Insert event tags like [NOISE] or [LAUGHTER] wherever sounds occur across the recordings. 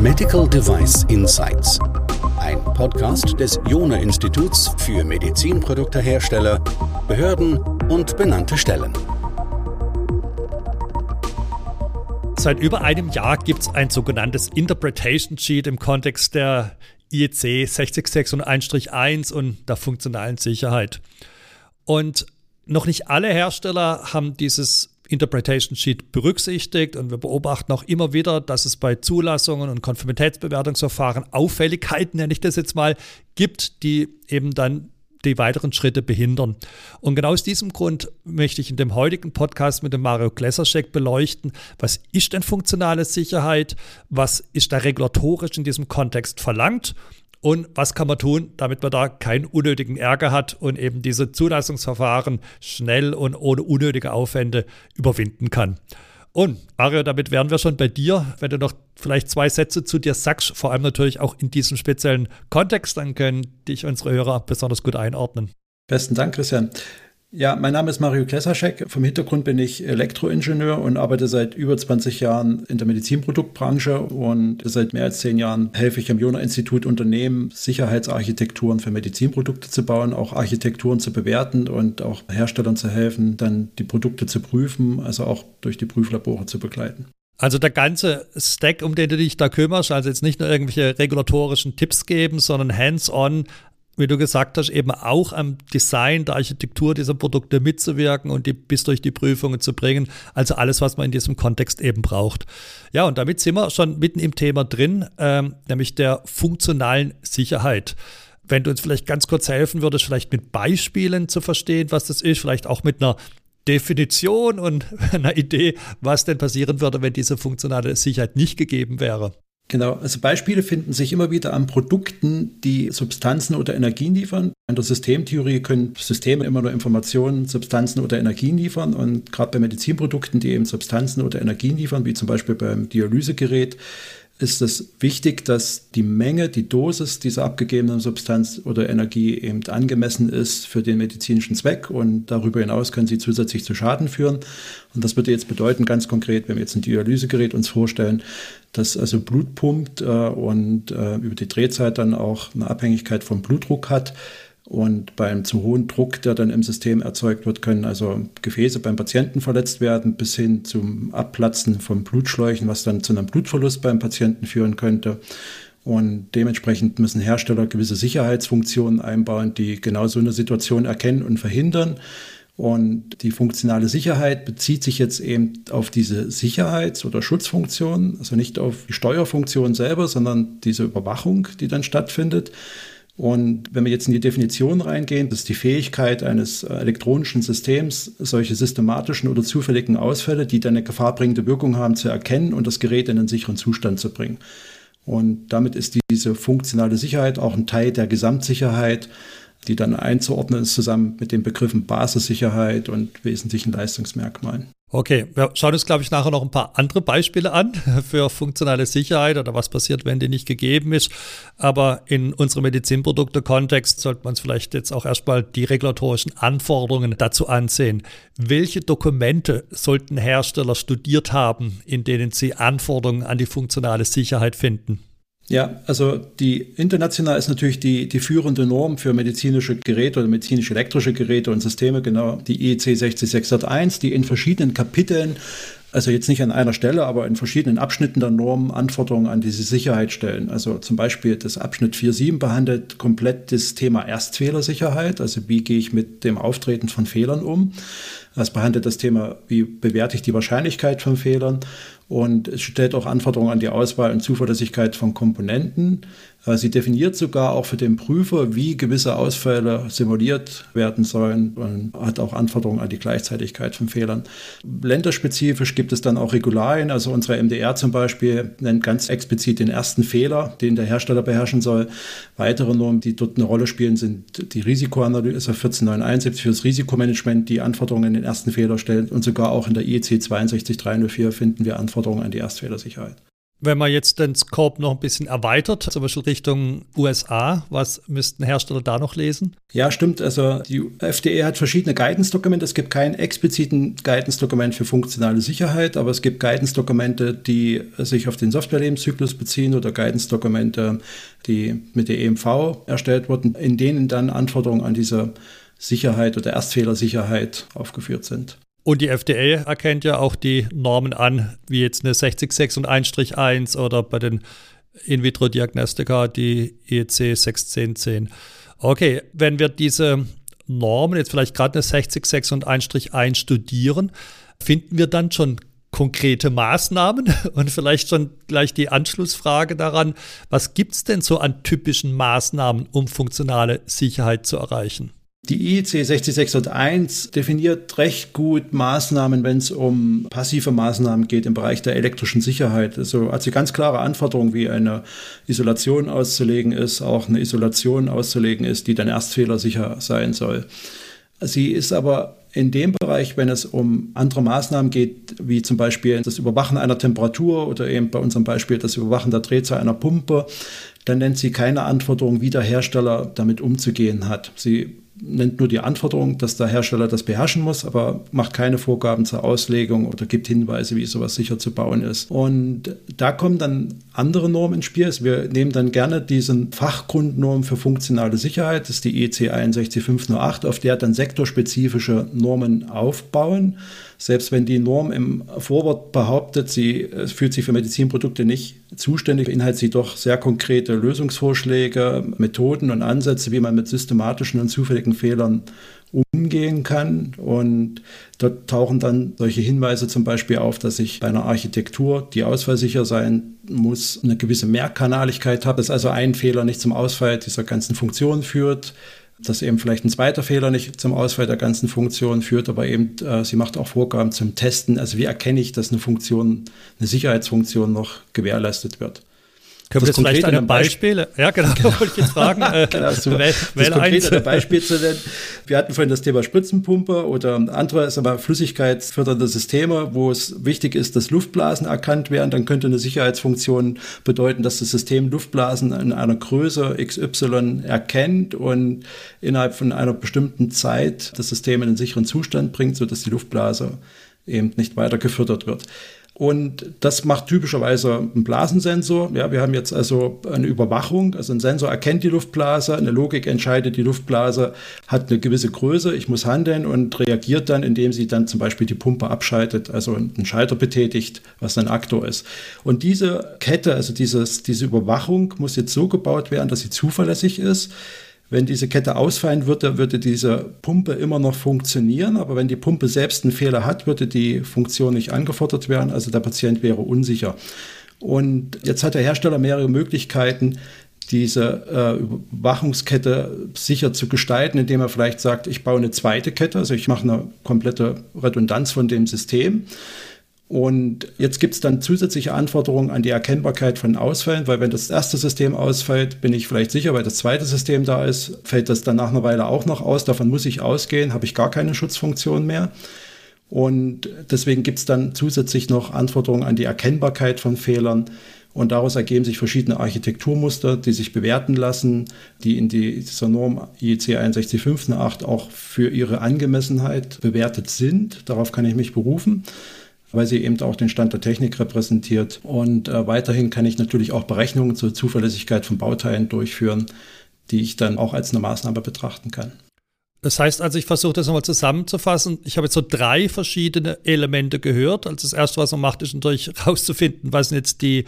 Medical Device Insights. Ein Podcast des Jona Instituts für Medizinproduktehersteller, Behörden und benannte Stellen. Seit über einem Jahr gibt es ein sogenanntes Interpretation Sheet im Kontext der IEC 60601-1 und der funktionalen Sicherheit. Und noch nicht alle Hersteller haben dieses Interpretation Sheet berücksichtigt und wir beobachten auch immer wieder, dass es bei Zulassungen und Konformitätsbewertungsverfahren Auffälligkeiten, nenne ich das jetzt mal, gibt, die eben dann die weiteren Schritte behindern. Und genau aus diesem Grund möchte ich in dem heutigen Podcast mit dem Mario Glesserschek beleuchten, was ist denn funktionale Sicherheit, was ist da regulatorisch in diesem Kontext verlangt und was kann man tun, damit man da keinen unnötigen Ärger hat und eben diese Zulassungsverfahren schnell und ohne unnötige Aufwände überwinden kann. Und Mario, damit wären wir schon bei dir. Wenn du noch vielleicht zwei Sätze zu dir sagst, vor allem natürlich auch in diesem speziellen Kontext, dann können dich unsere Hörer besonders gut einordnen. Besten Dank, Christian. Ja, mein Name ist Mario Klesaschek. Vom Hintergrund bin ich Elektroingenieur und arbeite seit über 20 Jahren in der Medizinproduktbranche und seit mehr als zehn Jahren helfe ich am Jona-Institut Unternehmen, Sicherheitsarchitekturen für Medizinprodukte zu bauen, auch Architekturen zu bewerten und auch Herstellern zu helfen, dann die Produkte zu prüfen, also auch durch die Prüflabore zu begleiten. Also der ganze Stack, um den du dich da kümmerst, also jetzt nicht nur irgendwelche regulatorischen Tipps geben, sondern hands-on wie du gesagt hast, eben auch am Design der Architektur dieser Produkte mitzuwirken und die bis durch die Prüfungen zu bringen. Also alles, was man in diesem Kontext eben braucht. Ja, und damit sind wir schon mitten im Thema drin, ähm, nämlich der funktionalen Sicherheit. Wenn du uns vielleicht ganz kurz helfen würdest, vielleicht mit Beispielen zu verstehen, was das ist, vielleicht auch mit einer Definition und [LAUGHS] einer Idee, was denn passieren würde, wenn diese funktionale Sicherheit nicht gegeben wäre. Genau, also Beispiele finden sich immer wieder an Produkten, die Substanzen oder Energien liefern. In der Systemtheorie können Systeme immer nur Informationen, Substanzen oder Energien liefern. Und gerade bei Medizinprodukten, die eben Substanzen oder Energien liefern, wie zum Beispiel beim Dialysegerät, ist es wichtig, dass die Menge, die Dosis dieser abgegebenen Substanz oder Energie eben angemessen ist für den medizinischen Zweck und darüber hinaus können sie zusätzlich zu Schaden führen. Und das würde jetzt bedeuten, ganz konkret, wenn wir jetzt ein Dialysegerät uns vorstellen, dass also Blut pumpt äh, und äh, über die Drehzeit dann auch eine Abhängigkeit vom Blutdruck hat, und beim zu hohen Druck, der dann im System erzeugt wird, können also Gefäße beim Patienten verletzt werden, bis hin zum Abplatzen von Blutschläuchen, was dann zu einem Blutverlust beim Patienten führen könnte. Und dementsprechend müssen Hersteller gewisse Sicherheitsfunktionen einbauen, die genau so eine Situation erkennen und verhindern. Und die funktionale Sicherheit bezieht sich jetzt eben auf diese Sicherheits- oder Schutzfunktion, also nicht auf die Steuerfunktion selber, sondern diese Überwachung, die dann stattfindet. Und wenn wir jetzt in die Definition reingehen, das ist die Fähigkeit eines äh, elektronischen Systems, solche systematischen oder zufälligen Ausfälle, die dann eine gefahrbringende Wirkung haben, zu erkennen und das Gerät in einen sicheren Zustand zu bringen. Und damit ist diese funktionale Sicherheit auch ein Teil der Gesamtsicherheit, die dann einzuordnen ist zusammen mit den Begriffen Basissicherheit und wesentlichen Leistungsmerkmalen. Okay, wir schauen uns, glaube ich, nachher noch ein paar andere Beispiele an [LAUGHS] für funktionale Sicherheit oder was passiert, wenn die nicht gegeben ist. Aber in unserem Medizinprodukte-Kontext sollte man es vielleicht jetzt auch erstmal die regulatorischen Anforderungen dazu ansehen. Welche Dokumente sollten Hersteller studiert haben, in denen sie Anforderungen an die funktionale Sicherheit finden? Ja, also die international ist natürlich die, die führende Norm für medizinische Geräte oder medizinisch-elektrische Geräte und Systeme, genau die e IEC 60601, die in verschiedenen Kapiteln also jetzt nicht an einer Stelle, aber in verschiedenen Abschnitten der Norm Anforderungen an diese Sicherheit stellen. Also zum Beispiel das Abschnitt 4.7 behandelt komplett das Thema Erstfehlersicherheit, also wie gehe ich mit dem Auftreten von Fehlern um. Es behandelt das Thema, wie bewerte ich die Wahrscheinlichkeit von Fehlern und es stellt auch Anforderungen an die Auswahl und Zuverlässigkeit von Komponenten. Äh, sie definiert sogar auch für den Prüfer, wie gewisse Ausfälle simuliert werden sollen und hat auch Anforderungen an die Gleichzeitigkeit von Fehlern. Länderspezifisch gibt es dann auch Regularien. Also unsere MDR zum Beispiel nennt ganz explizit den ersten Fehler, den der Hersteller beherrschen soll. Weitere Normen, die dort eine Rolle spielen, sind die Risikoanalyse 14971 für das Risikomanagement, die Anforderungen an den ersten Fehler stellt und sogar auch in der IEC 62304 finden wir Anforderungen an die Erstfehlersicherheit. Wenn man jetzt den Scope noch ein bisschen erweitert, zum Beispiel Richtung USA, was müssten Hersteller da noch lesen? Ja, stimmt. Also die FDE hat verschiedene Guidance-Dokumente. Es gibt keinen expliziten Guidance-Dokument für funktionale Sicherheit, aber es gibt Guidance-Dokumente, die sich auf den Softwarelebenszyklus beziehen oder Guidance-Dokumente, die mit der EMV erstellt wurden, in denen dann Anforderungen an diese Sicherheit oder Erstfehlersicherheit aufgeführt sind. Und die FDA erkennt ja auch die Normen an, wie jetzt eine 606 und 1-1 oder bei den In-vitro-Diagnostika die EC 61010. Okay, wenn wir diese Normen, jetzt vielleicht gerade eine 606 und 1-1 studieren, finden wir dann schon konkrete Maßnahmen [LAUGHS] und vielleicht schon gleich die Anschlussfrage daran, was gibt es denn so an typischen Maßnahmen, um funktionale Sicherheit zu erreichen? Die IEC 60601 definiert recht gut Maßnahmen, wenn es um passive Maßnahmen geht im Bereich der elektrischen Sicherheit. Also, also ganz klare Anforderungen, wie eine Isolation auszulegen ist, auch eine Isolation auszulegen ist, die dann erstfehlersicher sein soll. Sie ist aber in dem Bereich, wenn es um andere Maßnahmen geht, wie zum Beispiel das Überwachen einer Temperatur oder eben bei unserem Beispiel das Überwachen der Drehzahl einer Pumpe, dann nennt sie keine Anforderungen, wie der Hersteller damit umzugehen hat. Sie nennt nur die Anforderung, dass der Hersteller das beherrschen muss, aber macht keine Vorgaben zur Auslegung oder gibt Hinweise, wie sowas sicher zu bauen ist. Und da kommen dann andere Normen ins Spiel. Wir nehmen dann gerne diesen Fachgrundnorm für funktionale Sicherheit, das ist die EC 61508, auf der dann sektorspezifische Normen aufbauen. Selbst wenn die Norm im Vorwort behauptet, sie fühlt sich für Medizinprodukte nicht zuständig, beinhaltet sie doch sehr konkrete Lösungsvorschläge, Methoden und Ansätze, wie man mit systematischen und zufälligen Fehlern umgehen kann. Und dort tauchen dann solche Hinweise zum Beispiel auf, dass ich bei einer Architektur, die ausfallsicher sein muss, eine gewisse Mehrkanaligkeit habe, dass also ein Fehler nicht zum Ausfall dieser ganzen Funktion führt dass eben vielleicht ein zweiter Fehler nicht zum Ausfall der ganzen Funktion führt, aber eben äh, sie macht auch Vorgaben zum Testen. Also wie erkenne ich, dass eine Funktion, eine Sicherheitsfunktion noch gewährleistet wird. Können wir jetzt vielleicht eine Beispiele? Beispiel, ja, genau, [LAUGHS] genau. wollte ich jetzt fragen. Äh, genau, so, wähl, das konkrete Beispiel zu nennen. Wir hatten vorhin das Thema Spritzenpumpe oder andere sagen flüssigkeitsfördernde Systeme, wo es wichtig ist, dass Luftblasen erkannt werden. Dann könnte eine Sicherheitsfunktion bedeuten, dass das System Luftblasen in einer Größe XY erkennt und innerhalb von einer bestimmten Zeit das System in einen sicheren Zustand bringt, sodass die Luftblase eben nicht weiter gefördert wird. Und das macht typischerweise ein Blasensensor. Ja, wir haben jetzt also eine Überwachung. Also ein Sensor erkennt die Luftblase, eine Logik entscheidet, die Luftblase hat eine gewisse Größe, ich muss handeln und reagiert dann, indem sie dann zum Beispiel die Pumpe abschaltet, also einen Schalter betätigt, was ein Aktor ist. Und diese Kette, also dieses, diese Überwachung muss jetzt so gebaut werden, dass sie zuverlässig ist wenn diese Kette ausfallen würde, würde diese Pumpe immer noch funktionieren, aber wenn die Pumpe selbst einen Fehler hat, würde die Funktion nicht angefordert werden, also der Patient wäre unsicher. Und jetzt hat der Hersteller mehrere Möglichkeiten, diese äh, Überwachungskette sicher zu gestalten, indem er vielleicht sagt, ich baue eine zweite Kette, also ich mache eine komplette Redundanz von dem System. Und jetzt gibt es dann zusätzliche Anforderungen an die Erkennbarkeit von Ausfällen, weil wenn das erste System ausfällt, bin ich vielleicht sicher, weil das zweite System da ist, fällt das dann nach einer Weile auch noch aus. Davon muss ich ausgehen, habe ich gar keine Schutzfunktion mehr. Und deswegen gibt es dann zusätzlich noch Anforderungen an die Erkennbarkeit von Fehlern. Und daraus ergeben sich verschiedene Architekturmuster, die sich bewerten lassen, die in die, dieser Norm IEC 61508 auch für ihre Angemessenheit bewertet sind. Darauf kann ich mich berufen weil sie eben auch den Stand der Technik repräsentiert. Und äh, weiterhin kann ich natürlich auch Berechnungen zur Zuverlässigkeit von Bauteilen durchführen, die ich dann auch als eine Maßnahme betrachten kann. Das heißt also, ich versuche das nochmal zusammenzufassen. Ich habe jetzt so drei verschiedene Elemente gehört. Also das erste, was man macht, ist natürlich [LAUGHS] herauszufinden, was sind jetzt die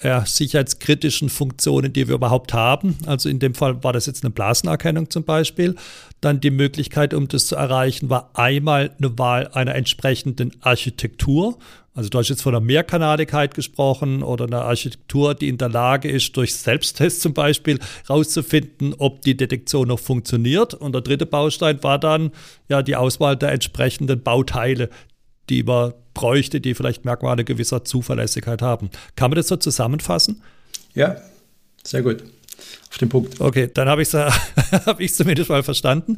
äh, sicherheitskritischen Funktionen, die wir überhaupt haben. Also in dem Fall war das jetzt eine Blasenerkennung zum Beispiel. Dann die Möglichkeit, um das zu erreichen, war einmal eine Wahl einer entsprechenden Architektur. Also du hast jetzt von einer Mehrkanaligkeit gesprochen oder einer Architektur, die in der Lage ist, durch Selbsttest zum Beispiel herauszufinden, ob die Detektion noch funktioniert. Und der dritte Baustein war dann ja die Auswahl der entsprechenden Bauteile, die man bräuchte, die vielleicht Merkmale gewisser Zuverlässigkeit haben. Kann man das so zusammenfassen? Ja, sehr gut. Auf den Punkt. Okay, dann habe ich es [LAUGHS] hab zumindest mal verstanden.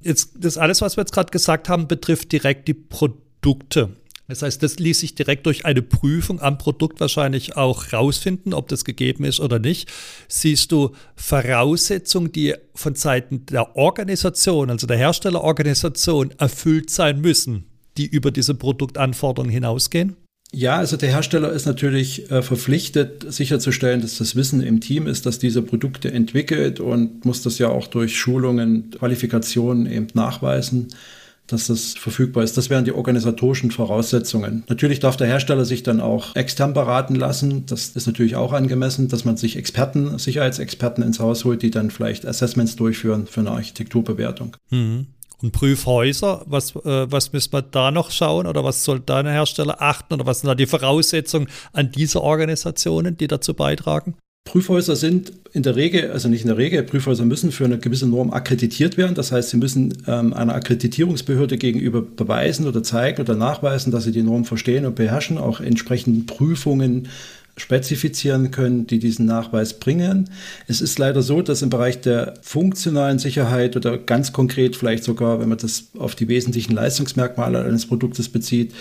Jetzt, das alles, was wir jetzt gerade gesagt haben, betrifft direkt die Produkte. Das heißt, das ließ sich direkt durch eine Prüfung am Produkt wahrscheinlich auch rausfinden, ob das gegeben ist oder nicht. Siehst du Voraussetzungen, die von Seiten der Organisation, also der Herstellerorganisation, erfüllt sein müssen, die über diese Produktanforderungen hinausgehen? Ja, also der Hersteller ist natürlich äh, verpflichtet, sicherzustellen, dass das Wissen im Team ist, dass diese Produkte entwickelt und muss das ja auch durch Schulungen, Qualifikationen eben nachweisen, dass das verfügbar ist. Das wären die organisatorischen Voraussetzungen. Natürlich darf der Hersteller sich dann auch extern beraten lassen. Das ist natürlich auch angemessen, dass man sich Experten, Sicherheitsexperten ins Haus holt, die dann vielleicht Assessments durchführen für eine Architekturbewertung. Mhm. Und Prüfhäuser, was, äh, was müssen wir da noch schauen oder was soll da ein Hersteller achten oder was sind da die Voraussetzungen an diese Organisationen, die dazu beitragen? Prüfhäuser sind in der Regel, also nicht in der Regel, Prüfhäuser müssen für eine gewisse Norm akkreditiert werden. Das heißt, sie müssen ähm, einer Akkreditierungsbehörde gegenüber beweisen oder zeigen oder nachweisen, dass sie die Norm verstehen und beherrschen, auch entsprechend Prüfungen spezifizieren können, die diesen Nachweis bringen. Es ist leider so, dass im Bereich der funktionalen Sicherheit oder ganz konkret vielleicht sogar, wenn man das auf die wesentlichen Leistungsmerkmale eines Produktes bezieht,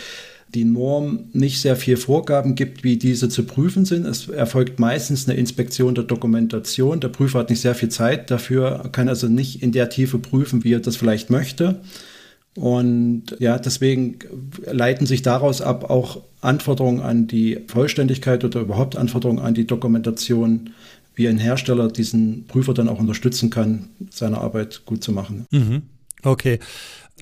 die Norm nicht sehr viel Vorgaben gibt, wie diese zu prüfen sind. Es erfolgt meistens eine Inspektion der Dokumentation. Der Prüfer hat nicht sehr viel Zeit dafür, kann also nicht in der Tiefe prüfen, wie er das vielleicht möchte. Und ja, deswegen leiten sich daraus ab auch Anforderungen an die Vollständigkeit oder überhaupt Anforderungen an die Dokumentation, wie ein Hersteller diesen Prüfer dann auch unterstützen kann, seine Arbeit gut zu machen. Mhm. Okay.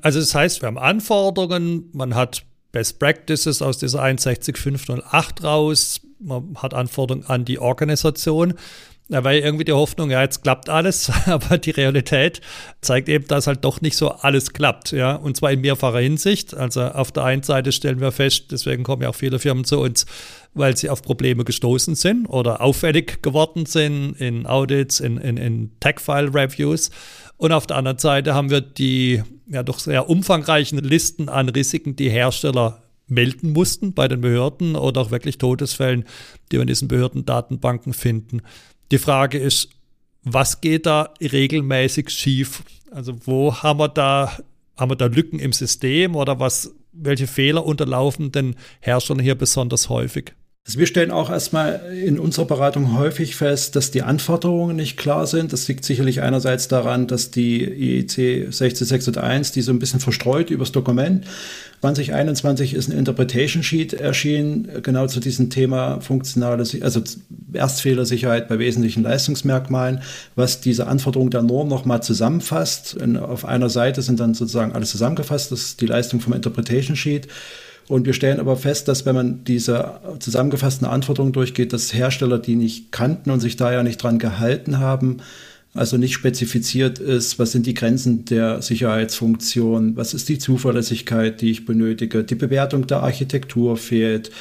Also das heißt, wir haben Anforderungen, man hat Best Practices aus dieser 61508 raus, man hat Anforderungen an die Organisation. Da war irgendwie die Hoffnung, ja, jetzt klappt alles, [LAUGHS] aber die Realität zeigt eben, dass halt doch nicht so alles klappt, ja, und zwar in mehrfacher Hinsicht. Also auf der einen Seite stellen wir fest, deswegen kommen ja auch viele Firmen zu uns, weil sie auf Probleme gestoßen sind oder auffällig geworden sind in Audits, in, in, in Tech-File-Reviews. Und auf der anderen Seite haben wir die ja doch sehr umfangreichen Listen an Risiken, die Hersteller melden mussten bei den Behörden oder auch wirklich Todesfällen, die wir in diesen Behördendatenbanken finden. Die Frage ist, was geht da regelmäßig schief? Also wo haben wir da, haben wir da Lücken im System oder was, welche Fehler unterlaufen den Herstellern hier besonders häufig? Also wir stellen auch erstmal in unserer Beratung häufig fest, dass die Anforderungen nicht klar sind. Das liegt sicherlich einerseits daran, dass die IEC 16601, die so ein bisschen verstreut übers Dokument, 2021 ist ein Interpretation Sheet erschienen, genau zu diesem Thema funktionale, also Erstfehlersicherheit bei wesentlichen Leistungsmerkmalen, was diese Anforderungen der Norm nochmal zusammenfasst. Und auf einer Seite sind dann sozusagen alles zusammengefasst, das ist die Leistung vom Interpretation Sheet. Und wir stellen aber fest, dass wenn man diese zusammengefassten Anforderungen durchgeht, dass Hersteller die nicht kannten und sich da ja nicht dran gehalten haben, also nicht spezifiziert ist, was sind die Grenzen der Sicherheitsfunktion, was ist die Zuverlässigkeit, die ich benötige, die Bewertung der Architektur fehlt.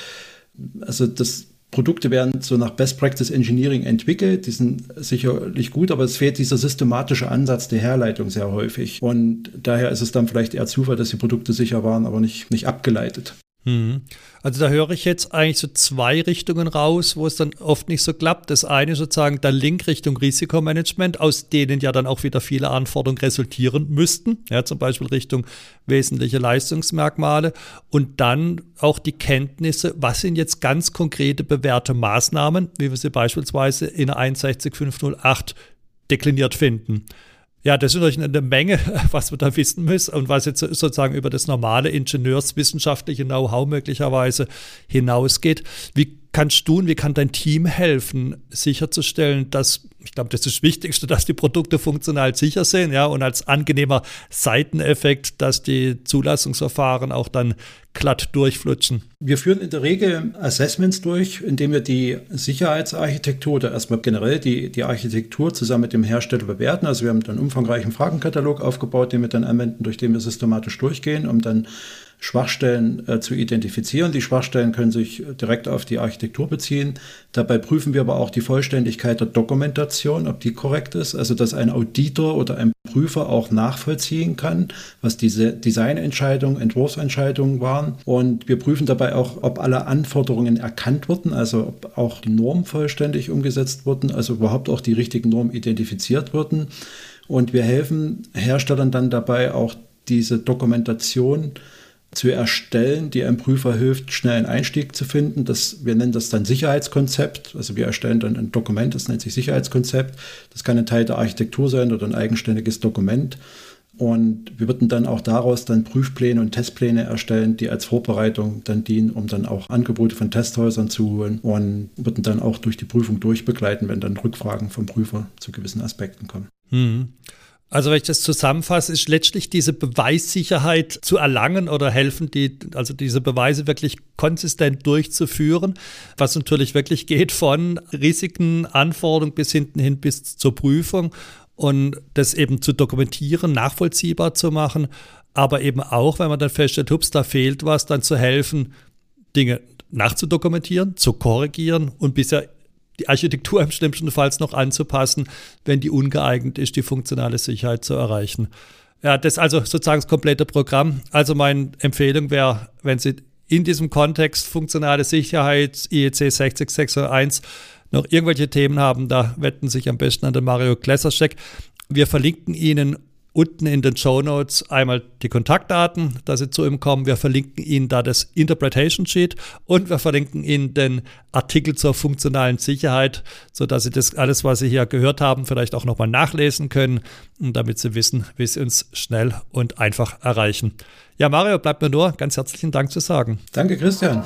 Also das Produkte werden so nach Best Practice Engineering entwickelt, die sind sicherlich gut, aber es fehlt dieser systematische Ansatz der Herleitung sehr häufig. Und daher ist es dann vielleicht eher Zufall, dass die Produkte sicher waren, aber nicht, nicht abgeleitet. Mhm. Also da höre ich jetzt eigentlich so zwei Richtungen raus, wo es dann oft nicht so klappt. Das eine sozusagen der Link Richtung Risikomanagement, aus denen ja dann auch wieder viele Anforderungen resultieren müssten, ja, zum Beispiel Richtung wesentliche Leistungsmerkmale und dann auch die Kenntnisse, was sind jetzt ganz konkrete bewährte Maßnahmen, wie wir sie beispielsweise in 61508 dekliniert finden. Ja, das ist natürlich eine Menge, [LAUGHS] was man da wissen muss und was jetzt sozusagen über das normale ingenieurswissenschaftliche Know-how möglicherweise hinausgeht. Wie kannst du und wie kann dein Team helfen, sicherzustellen, dass, ich glaube, das ist das Wichtigste, dass die Produkte funktional sicher sind, ja, und als angenehmer Seiteneffekt, dass die Zulassungsverfahren auch dann glatt durchflutschen? Wir führen in der Regel Assessments durch, indem wir die Sicherheitsarchitektur oder erstmal generell die, die Architektur zusammen mit dem Hersteller bewerten. Also wir haben einen umfangreichen Fragenkatalog aufgebaut, den wir dann anwenden, durch den wir systematisch durchgehen, um dann Schwachstellen äh, zu identifizieren. Die Schwachstellen können sich direkt auf die Architektur beziehen. Dabei prüfen wir aber auch die Vollständigkeit der Dokumentation, ob die korrekt ist. Also dass ein Auditor oder ein Prüfer auch nachvollziehen kann, was diese Designentscheidungen, Entwurfsentscheidungen waren. Und wir prüfen dabei auch, ob alle Anforderungen erkannt wurden, also ob auch die Normen vollständig umgesetzt wurden, also überhaupt auch die richtigen Normen identifiziert wurden. Und wir helfen Herstellern dann dabei auch diese Dokumentation zu erstellen, die einem Prüfer hilft, schnell einen Einstieg zu finden. Das, wir nennen das dann Sicherheitskonzept. Also wir erstellen dann ein Dokument, das nennt sich Sicherheitskonzept. Das kann ein Teil der Architektur sein oder ein eigenständiges Dokument. Und wir würden dann auch daraus dann Prüfpläne und Testpläne erstellen, die als Vorbereitung dann dienen, um dann auch Angebote von Testhäusern zu holen und würden dann auch durch die Prüfung durchbegleiten, wenn dann Rückfragen vom Prüfer zu gewissen Aspekten kommen. Mhm. Also wenn ich das zusammenfasse, ist letztlich diese Beweissicherheit zu erlangen oder helfen, die, also diese Beweise wirklich konsistent durchzuführen, was natürlich wirklich geht von Risiken, Anforderungen bis hinten hin bis zur Prüfung und das eben zu dokumentieren, nachvollziehbar zu machen, aber eben auch, wenn man dann feststellt, hups, da fehlt was, dann zu helfen, Dinge nachzudokumentieren, zu korrigieren und bisher die Architektur im schlimmsten Fall noch anzupassen, wenn die ungeeignet ist, die funktionale Sicherheit zu erreichen. Ja, das ist also sozusagen das komplette Programm. Also meine Empfehlung wäre, wenn Sie in diesem Kontext funktionale Sicherheit, IEC 60601 noch irgendwelche Themen haben, da wetten sich am besten an den Mario Klessercheck. Wir verlinken Ihnen unten in den Show Notes einmal die Kontaktdaten, dass Sie zu ihm kommen. Wir verlinken Ihnen da das Interpretation Sheet und wir verlinken Ihnen den Artikel zur funktionalen Sicherheit, sodass Sie das alles, was Sie hier gehört haben, vielleicht auch nochmal nachlesen können und damit Sie wissen, wie Sie uns schnell und einfach erreichen. Ja, Mario, bleibt mir nur ganz herzlichen Dank zu sagen. Danke, Christian.